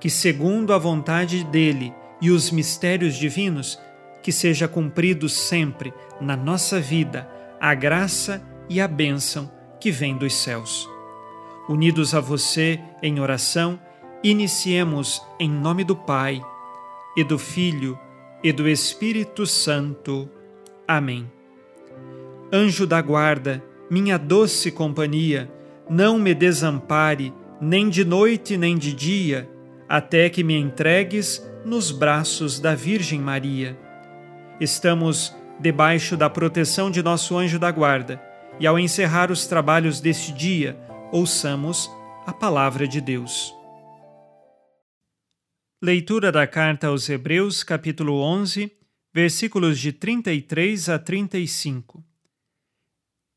que, segundo a vontade dele e os mistérios divinos, que seja cumprido sempre na nossa vida a graça e a bênção que vem dos céus. Unidos a você em oração, iniciemos em nome do Pai, e do Filho, e do Espírito Santo. Amém. Anjo da guarda, minha doce companhia, não me desampare, nem de noite nem de dia, até que me entregues nos braços da Virgem Maria. Estamos debaixo da proteção de nosso anjo da guarda, e ao encerrar os trabalhos deste dia, ouçamos a palavra de Deus. Leitura da carta aos Hebreus, capítulo 11, versículos de 33 a 35.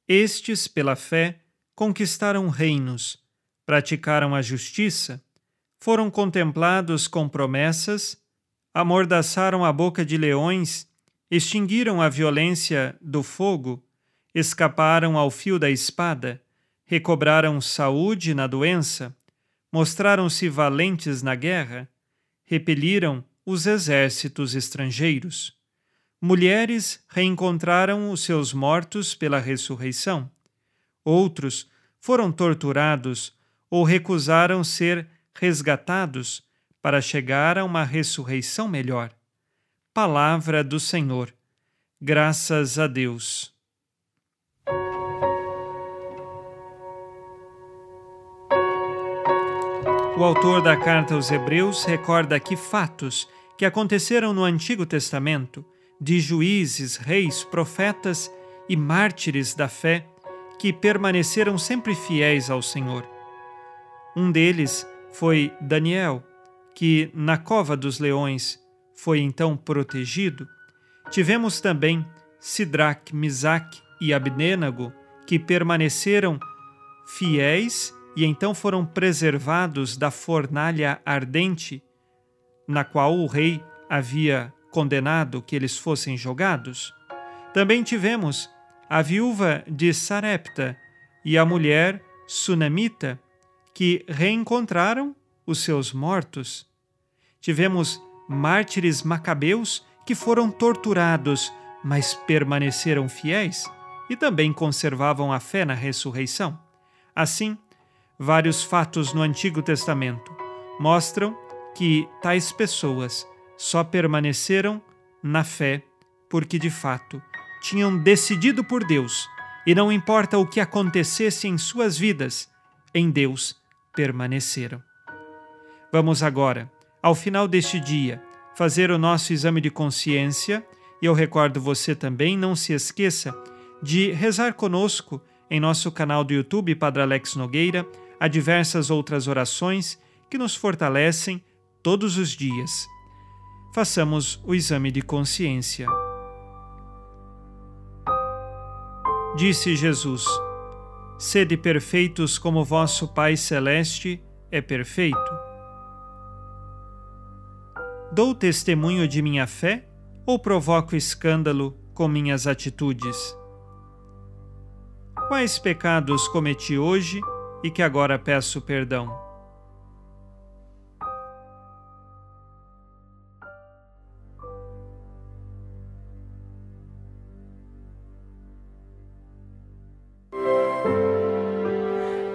Estes, pela fé, conquistaram reinos, praticaram a justiça, foram contemplados com promessas, amordaçaram a boca de leões extinguiram a violência do fogo, escaparam ao fio da espada, recobraram saúde na doença, mostraram-se valentes na guerra, repeliram os exércitos estrangeiros. Mulheres reencontraram os seus mortos pela ressurreição. Outros foram torturados ou recusaram ser resgatados para chegar a uma ressurreição melhor. Palavra do Senhor. Graças a Deus. O autor da carta aos Hebreus recorda aqui fatos que aconteceram no Antigo Testamento de juízes, reis, profetas e mártires da fé que permaneceram sempre fiéis ao Senhor. Um deles foi Daniel, que, na cova dos leões, foi então protegido, tivemos também Sidraque, Misaque e Abnênago, que permaneceram fiéis e então foram preservados da fornalha ardente, na qual o rei havia condenado que eles fossem jogados. Também tivemos a viúva de Sarepta e a mulher sunamita, que reencontraram os seus mortos. Tivemos mártires macabeus que foram torturados, mas permaneceram fiéis e também conservavam a fé na ressurreição. Assim, vários fatos no Antigo Testamento mostram que tais pessoas só permaneceram na fé porque de fato tinham decidido por Deus e não importa o que acontecesse em suas vidas, em Deus permaneceram. Vamos agora ao final deste dia, fazer o nosso exame de consciência. E eu recordo você também, não se esqueça de rezar conosco em nosso canal do YouTube Padre Alex Nogueira, há diversas outras orações que nos fortalecem todos os dias. Façamos o exame de consciência. Disse Jesus: Sede perfeitos como vosso Pai Celeste é perfeito. Dou testemunho de minha fé ou provoco escândalo com minhas atitudes? Quais pecados cometi hoje e que agora peço perdão?